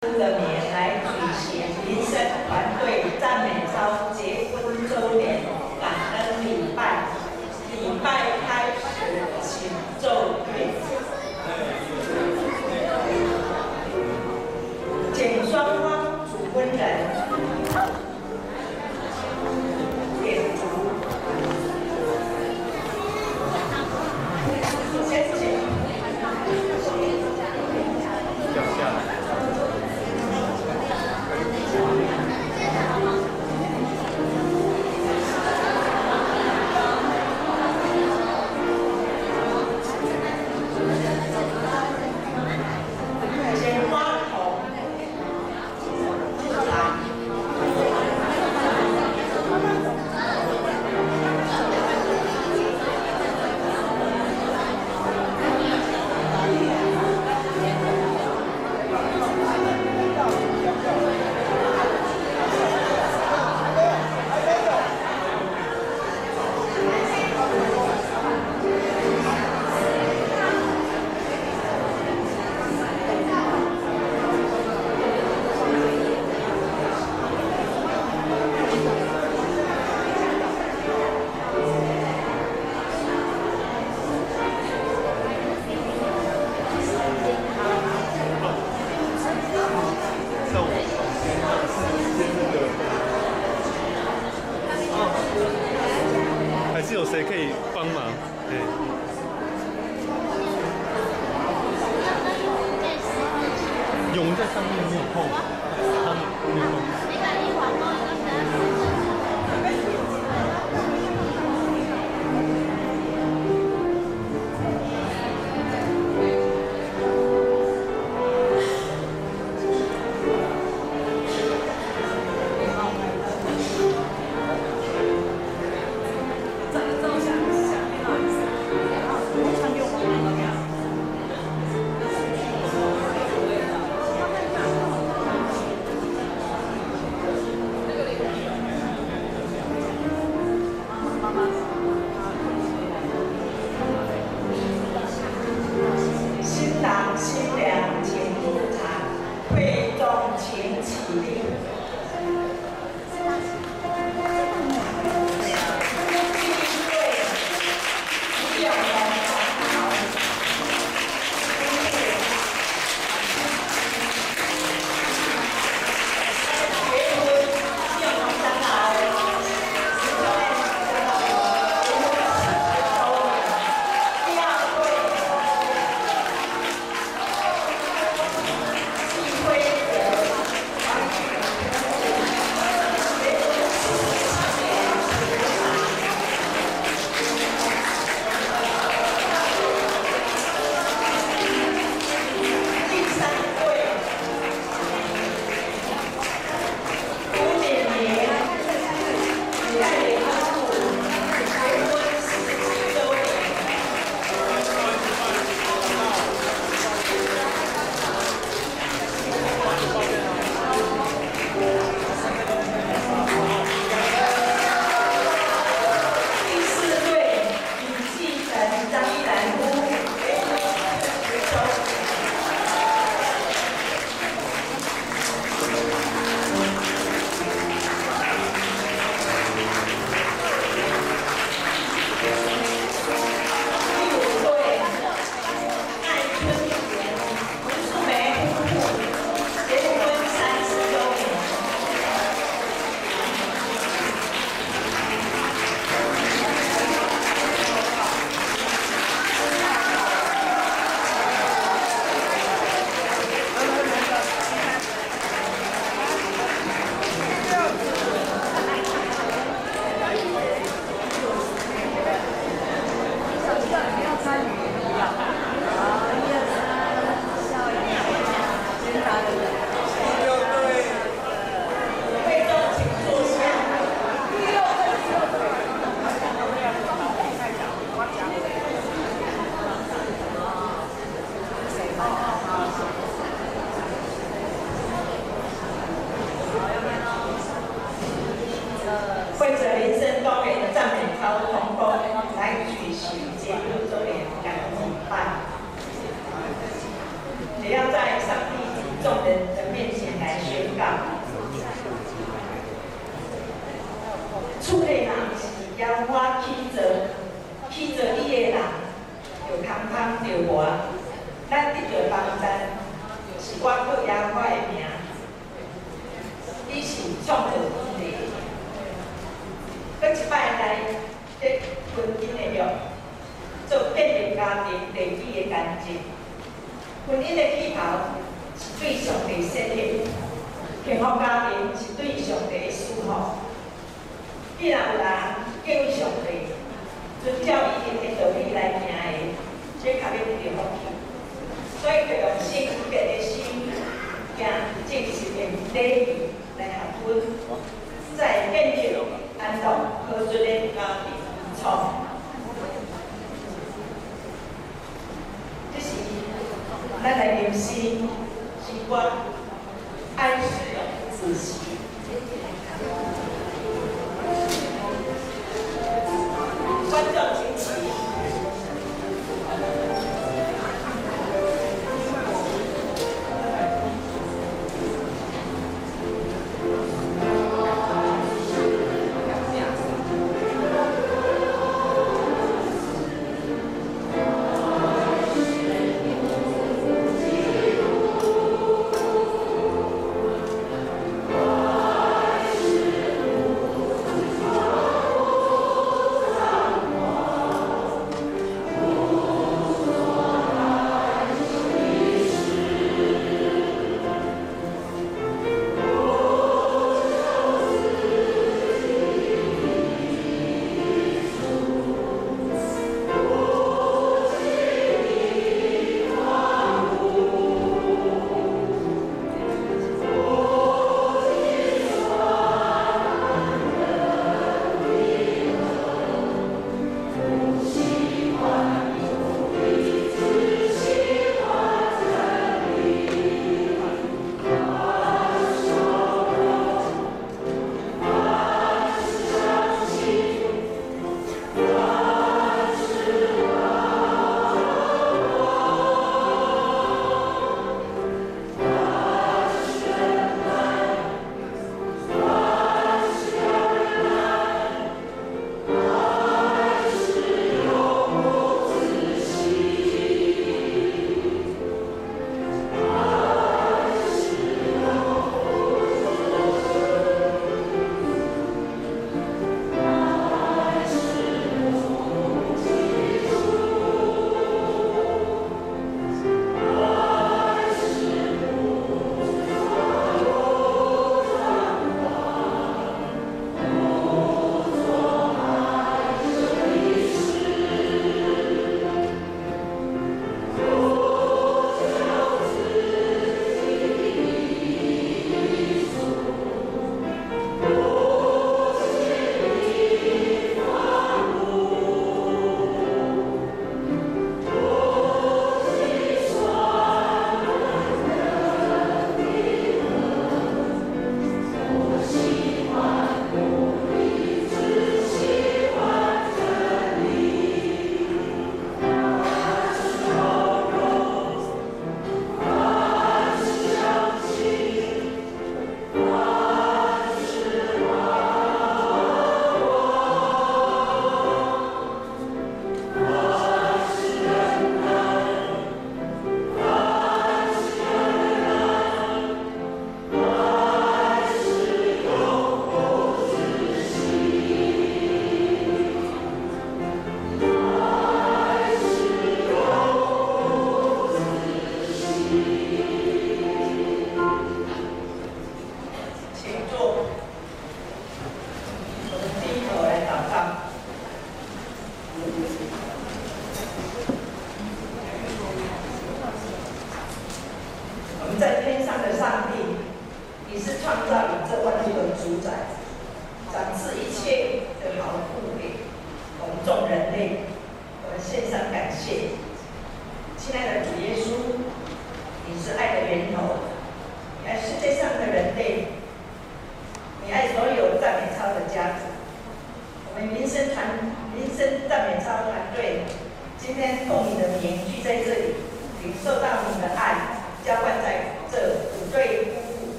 的年来举行民生团队。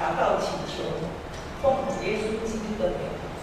祷告祈求，奉耶稣基督的名。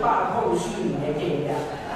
做是两百空四年的经验。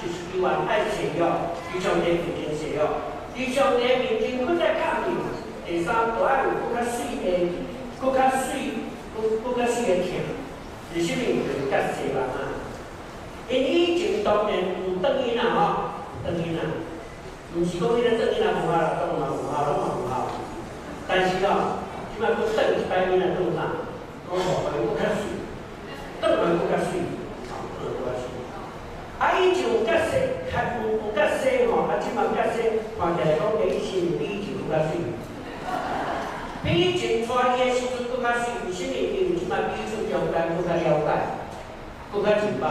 就是伊愿爱信约，与上帝面前信约，与上帝面前搁再确认。第三，都爱有搁较水的，搁较水，搁搁较水的疼。是啥物？就是甲西人啊。因以前当然有转因啦吼，转因啦，毋是讲迄个转因啦无效啦，当嘛无效，拢嘛无效。但是哦，即摆佫转一摆面来做啥？讲话会佫较水，转来佫较水，好，转来佫较水。啊，以前有较细，较有有较细吼，啊，即摆较细，看起来讲比以前比以前佫较水。比以前带伊的时阵佫较水，为甚物？因为即摆彼此中间佫较了解，佫较明白，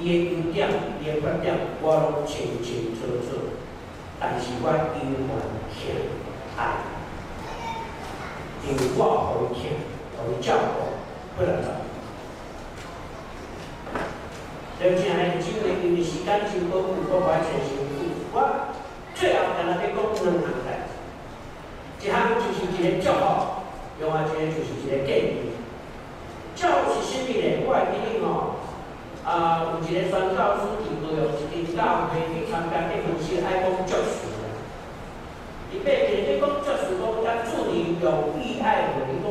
伊的优点，伊的缺点，我拢清清楚楚。但是我永远疼爱。因为我互伊疼，互伊照顾，不能走。了解还是因为因为时间真宝贵，我完全相信。我最后跟他要讲两项代志，一项就是一个祝福，另外一个就是一个建议。祝福是啥物呢？我会记得吼，啊，有一个宣教师伫高雄一间教会去参加结婚式，爱讲祝福。伊爬起来讲祝福，讲甲祝你永浴爱河，伊讲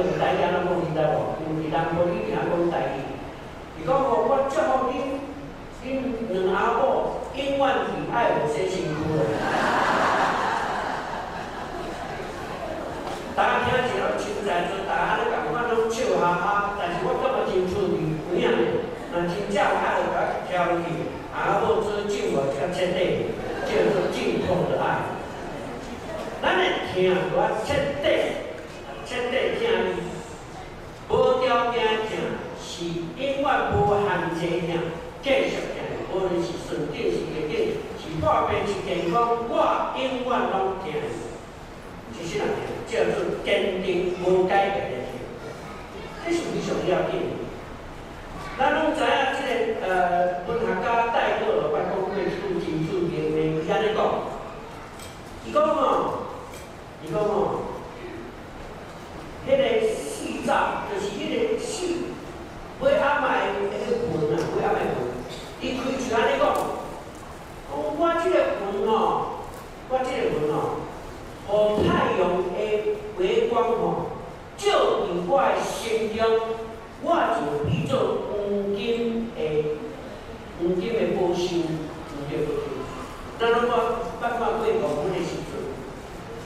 用台语怎讲，你知无？因为人无你听讲台语。伊讲吼，我祝福恁，恁两阿某永远伫爱河洗身躯。大家听起来真在做，大家咧感觉拢笑哈哈，但是我感觉真趣味，有影。若真正爱甲跳入去，阿某做敬我较彻底，叫做敬奉的爱。咱的听，我彻底、彻底听你，无条件听，是永远无限制听，继续行，无论是顺境是逆境，是大病是健康，我永远拢听。是啥物？叫做坚定无改变的听，这是非常要紧的。咱拢知影，即个呃，文学家带过了，外公会出金出银的，伊安尼讲，伊讲吼。伊讲吼，迄个四灶就是迄个四，尾暗暝迄个魂啊，尾暗暝魂。伊开喙安尼讲，我即个魂哦，我即个魂哦，互太阳的微光吼，照伫我的心中，我就比做黄金的黄金的宝箱，黄金宝箱。咱拢我办法会讲，阮的时阵。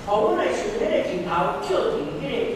哦，阮来想，迄个日头照伫迄个、迄个、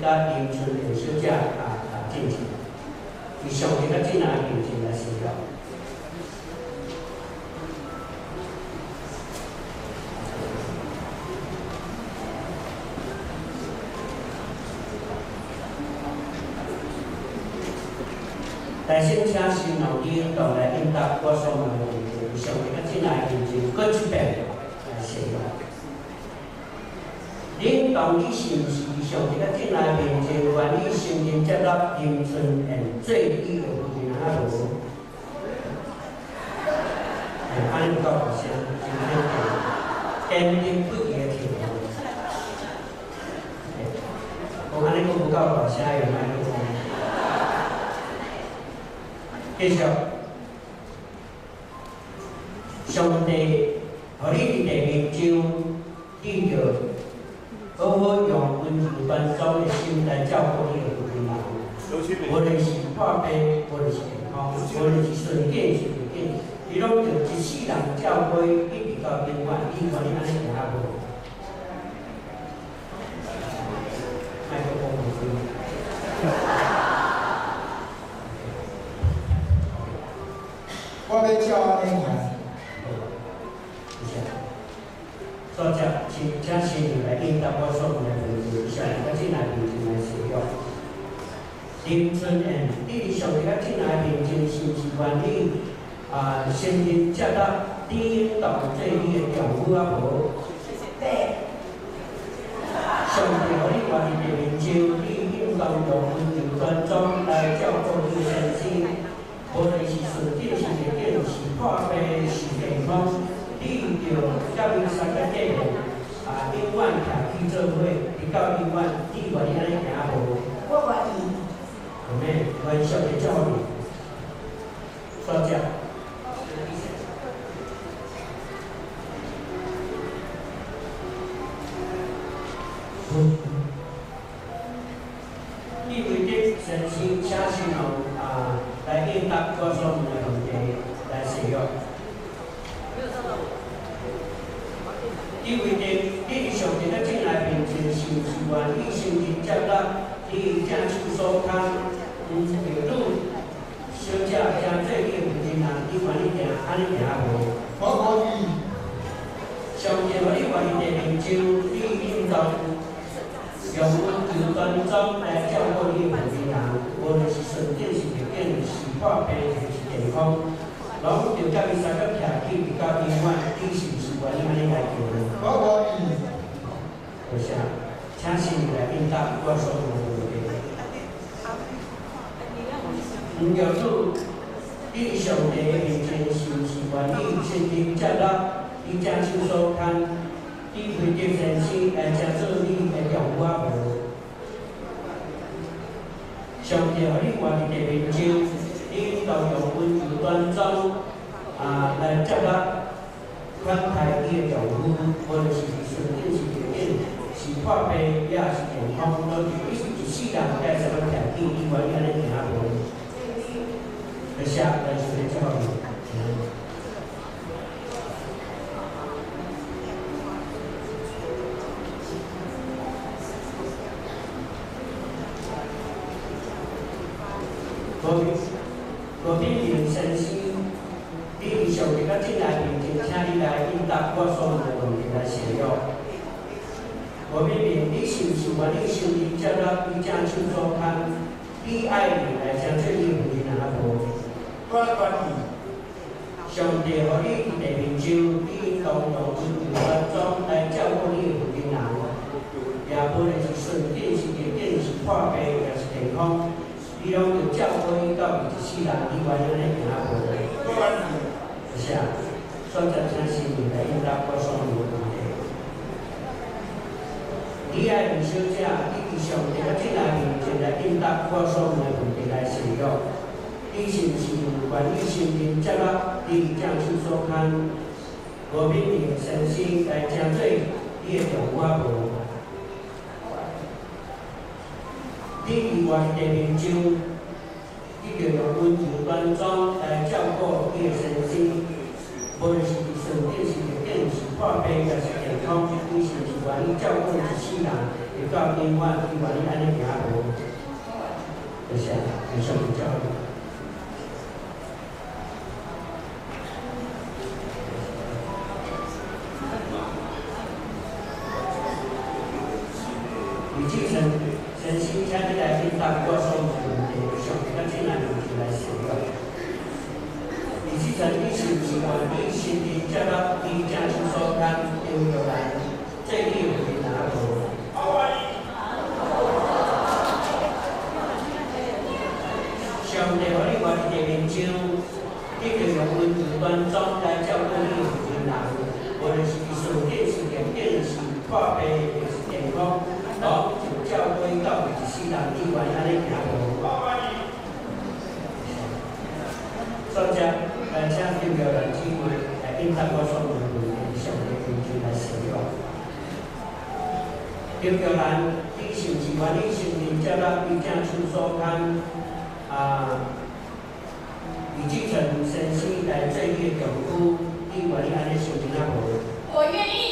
甲迎春两小姐啊啊进去，伊上一个进来迎春来收了。大声请新老领导来领答，我上来迎春，上一个进来迎，来收。领导，你信息？上伫个进来面，愿接纳春？到无声，今天不移停。我看尼讲不到无声，有安尼讲。继续，兄弟，你伫面。关照的心来照顾你的父母嘛。无论是破病，无论是健康，无论是顺境是逆境，伊拢着一世人照顾，一直到永远，伊可能安尼行无。声音加大，颠倒 cha ta đi. 健康老师着佮伊三角起家庭环境是是关于咱的内容包括好像诚实来宾大多数都是的。毋要走汝上个认真是毋是关于身体健康汝食酒所康汝推来食做汝来点我上第二个我的。第一 Đầu 就端走，啊来接啊 dự đoán 或者是 và để cho 病也是 vị 复，就伊是一世人在什么条件 dầu hủ với sự sung. 破病就是健康，好、就照顾到一世人以外，安尼行路。专家，感谢这个机会，来并参说我们有的小的群聚来使用。有个人，你想是话，你想人接到一件出租车，啊，已经从城市来最近的港口，你你安尼想怎样好？我愿意。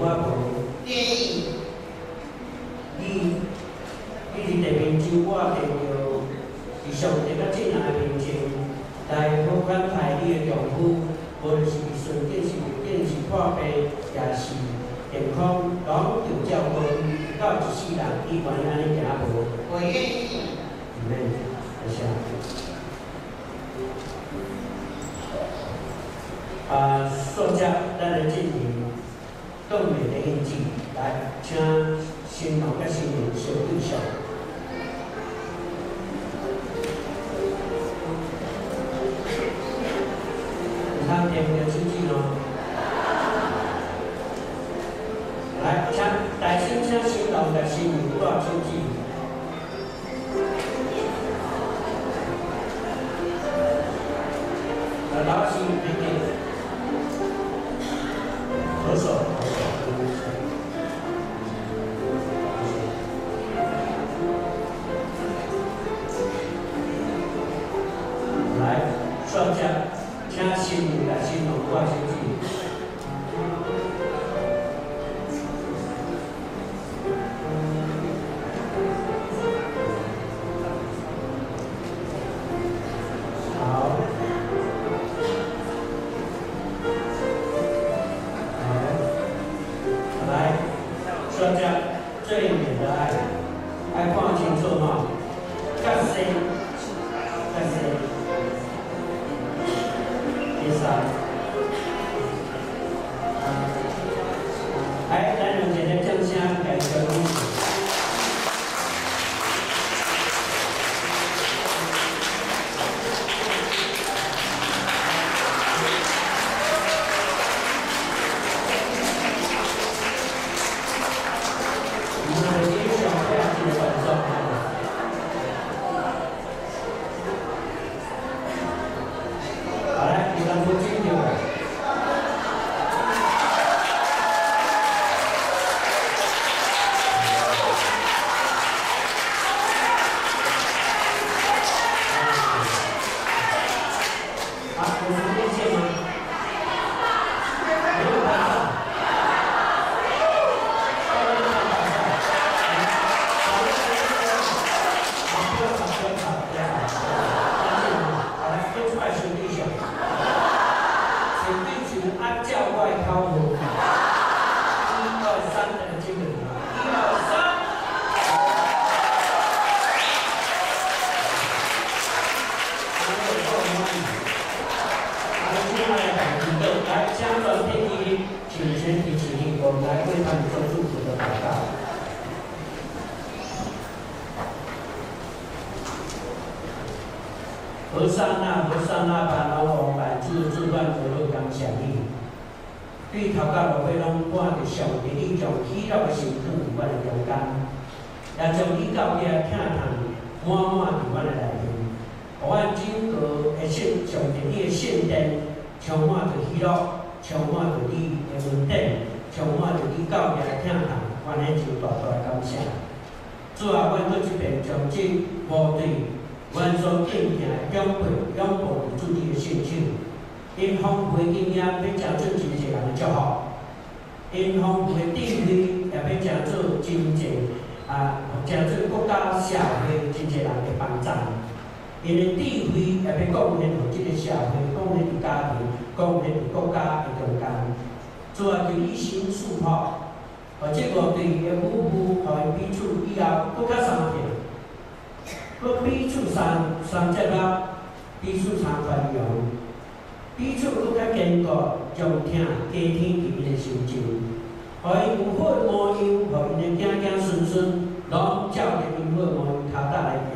level. 因为智慧也要贡献到即个社会，贡献到家庭，贡献到国家的中间。做啊，就以身试法，而且我对伊个夫妇，互伊彼此以后更较相信，搁彼此三三接啦，彼此三宽容，彼此搁较坚固，重听家庭里面的成就，互伊有血无模，互伊个囝囝孙孙拢照着因好个模样头搭来。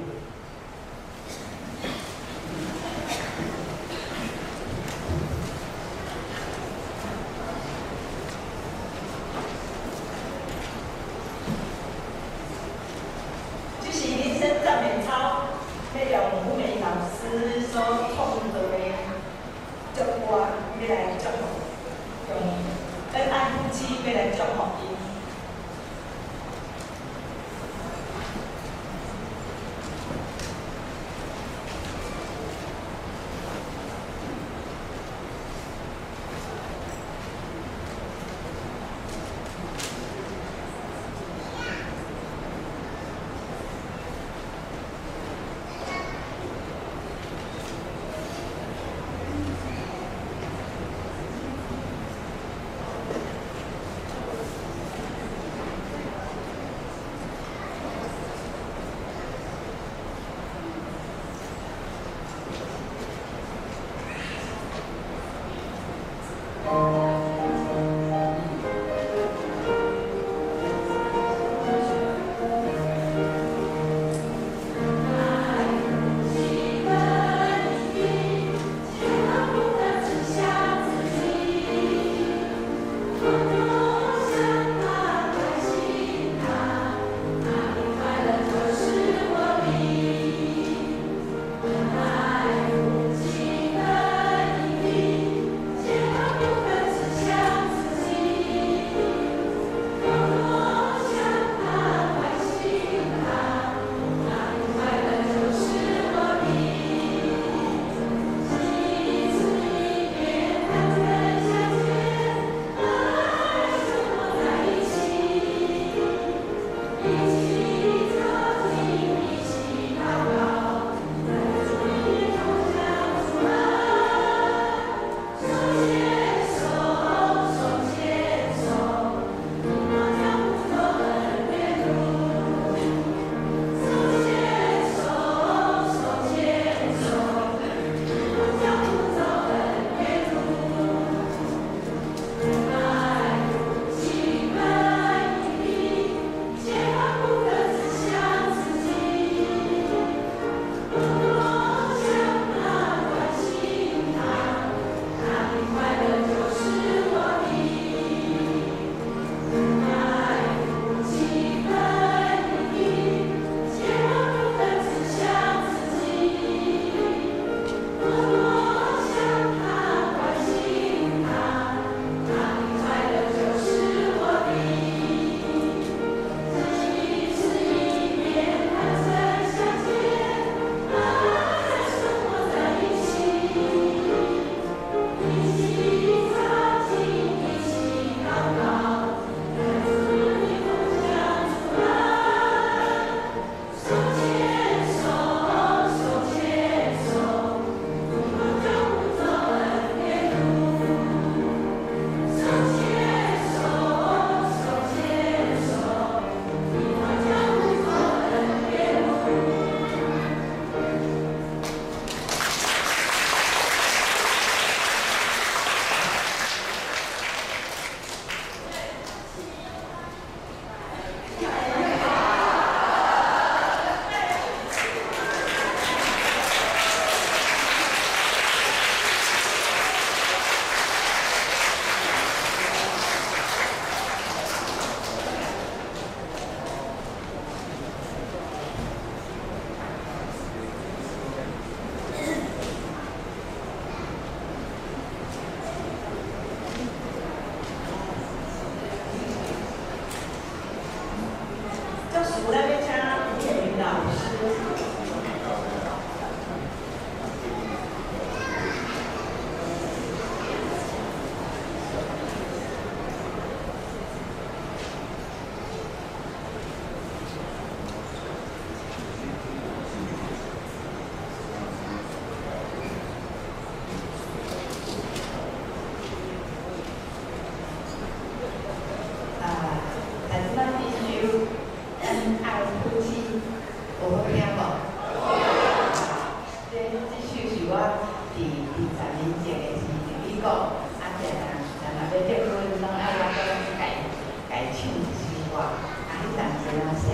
我伫二十年前个 sẽ đi chèo về 结婚，然 cái ví cộ, 活，啊，迄 sẽ làm cho nó dễ.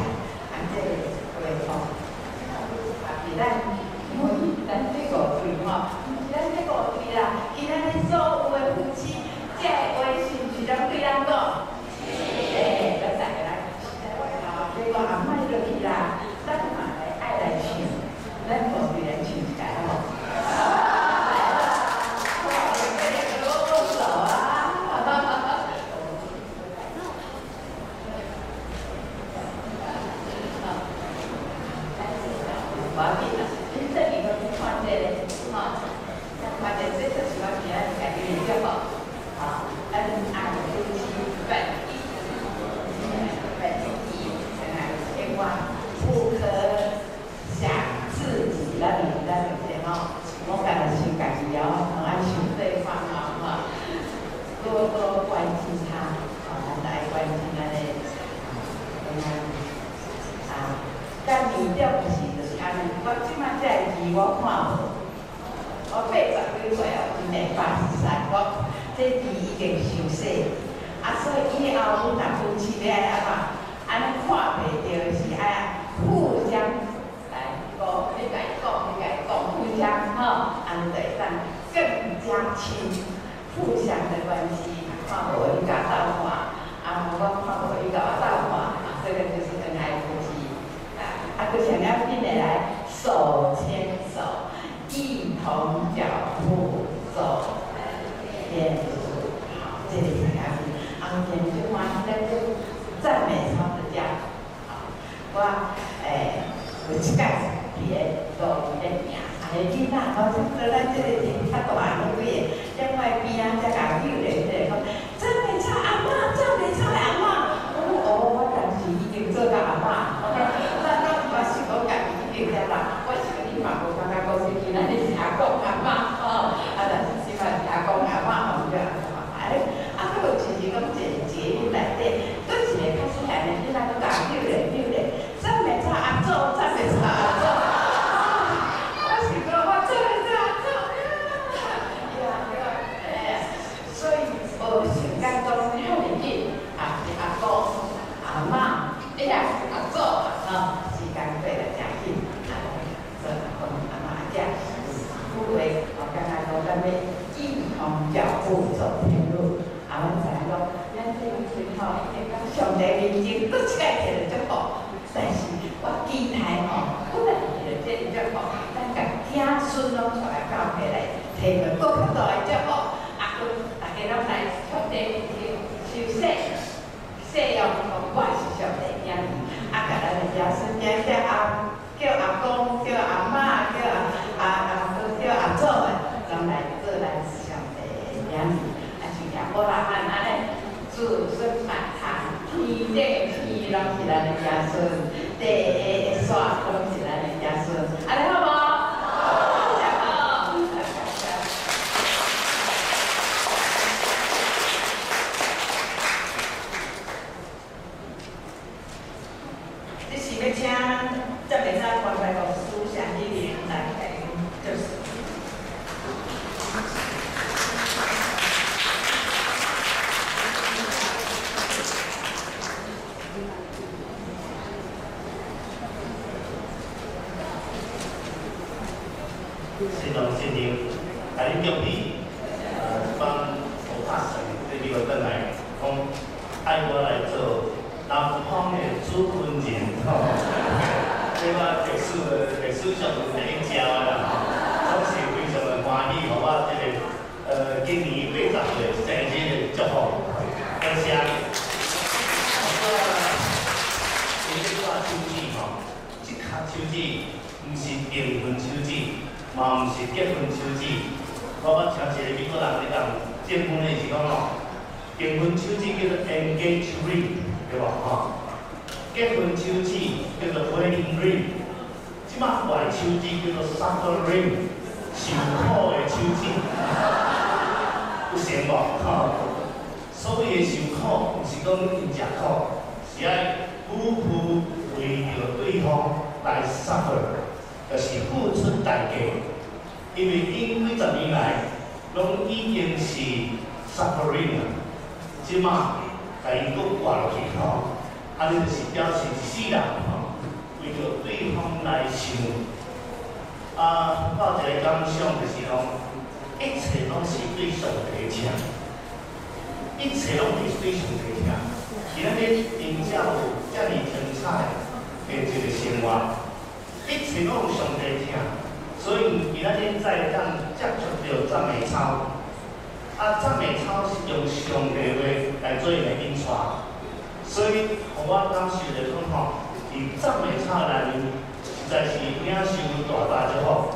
伫赞美操内面实在是领受大大祝福。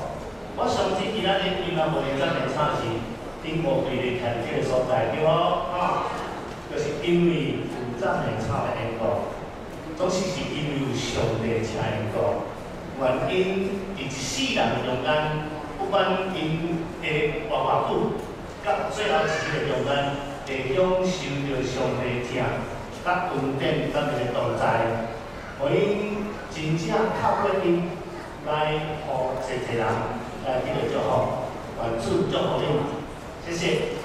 我相信伊咱的咱无伫赞美唱是顶部队的团结所在，对无？啊，就是因为有赞美唱的缘故，总是是因为有上帝请的缘故，愿因伫一世人中间，不管因会活偌久，到最后一日中间，会享受着上帝疼、甲恩典、甲伊的同在，我以真正靠过因来互侪侪人来得到祝福。愿主祝福你，谢谢。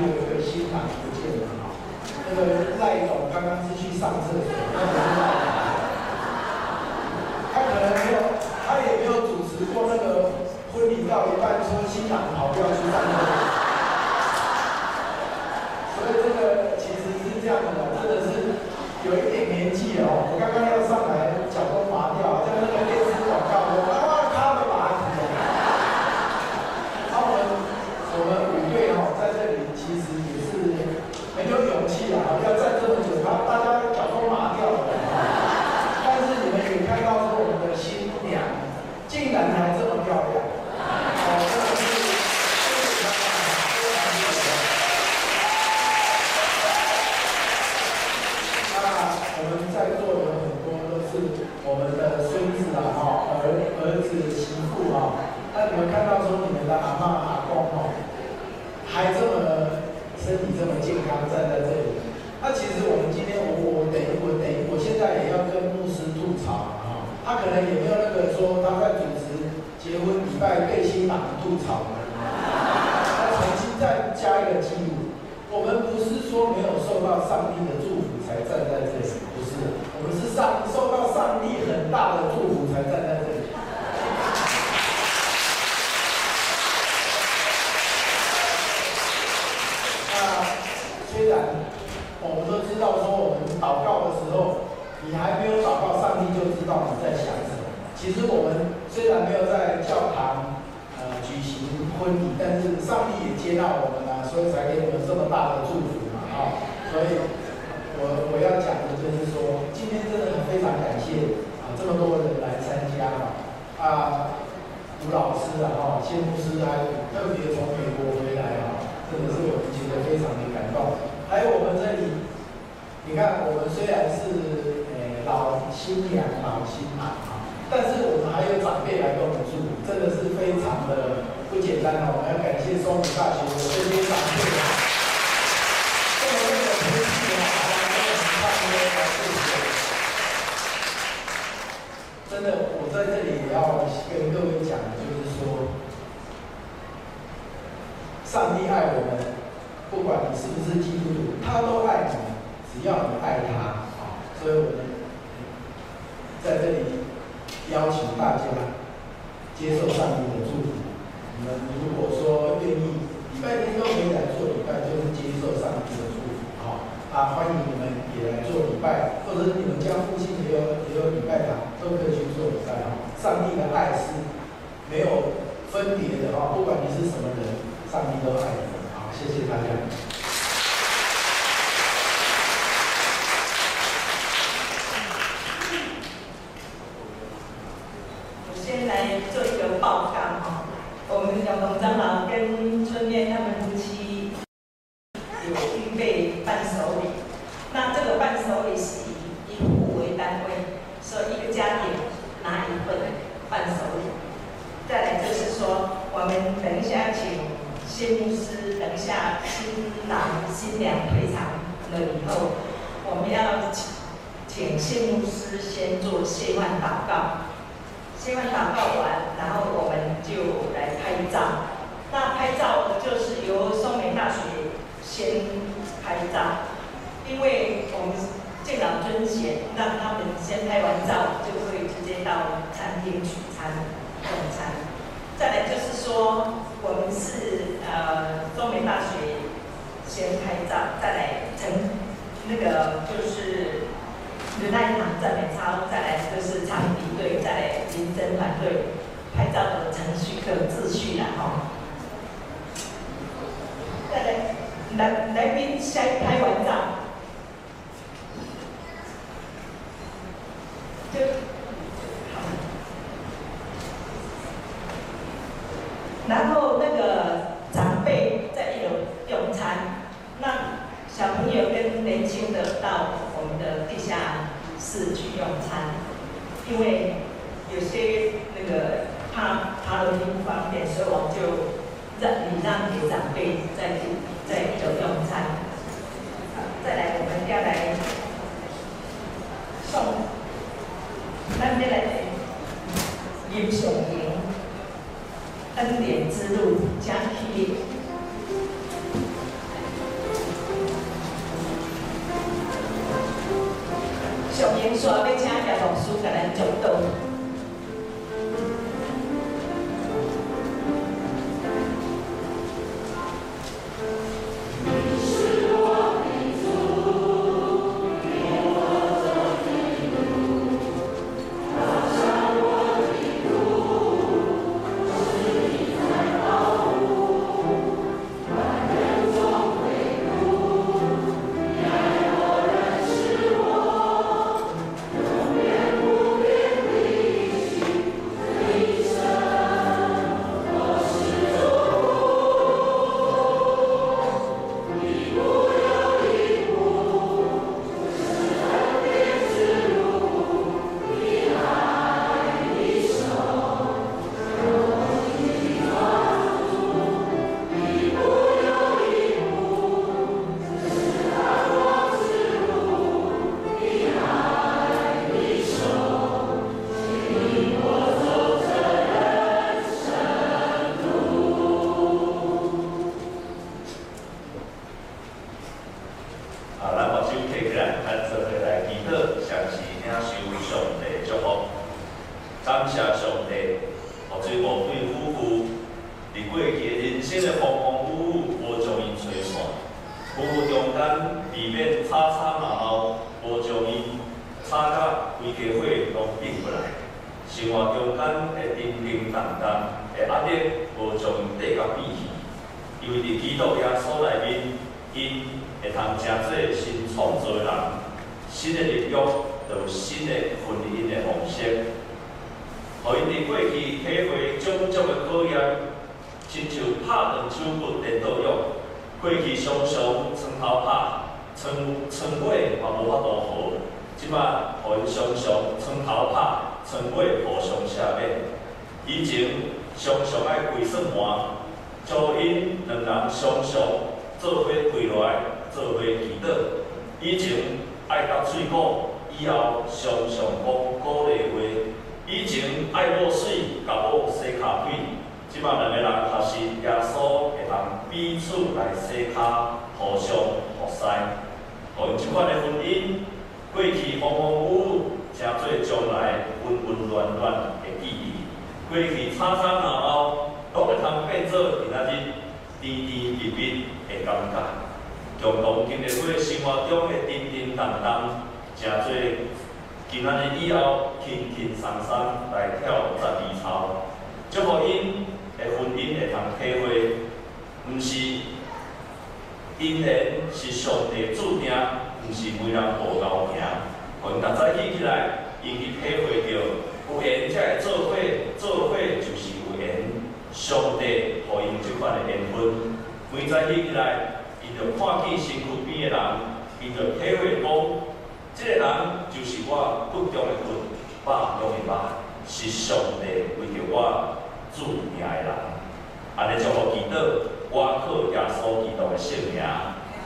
有一个新郎不见了哈，那个赖总刚刚是去上厕所，他可能没有，他也没有主持过那个婚礼到一半说新郎跑掉去上厕所，所以这个其实是这样的，真的是有一点年纪哦。家附近也有也有礼拜堂，都可以去做礼拜啊。上帝的爱是没有分别的啊，不管你是什么人，上帝都爱你。好，谢谢大家。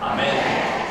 Amém.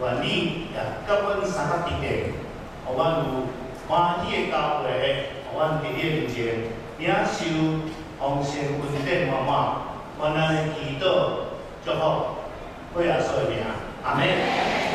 愿你也甲阮相合一个，互阮有欢喜的交会，互阮伫天有座，领受丰盛恩典满满。愿咱祈祷，祝福，我也说一，阿弥。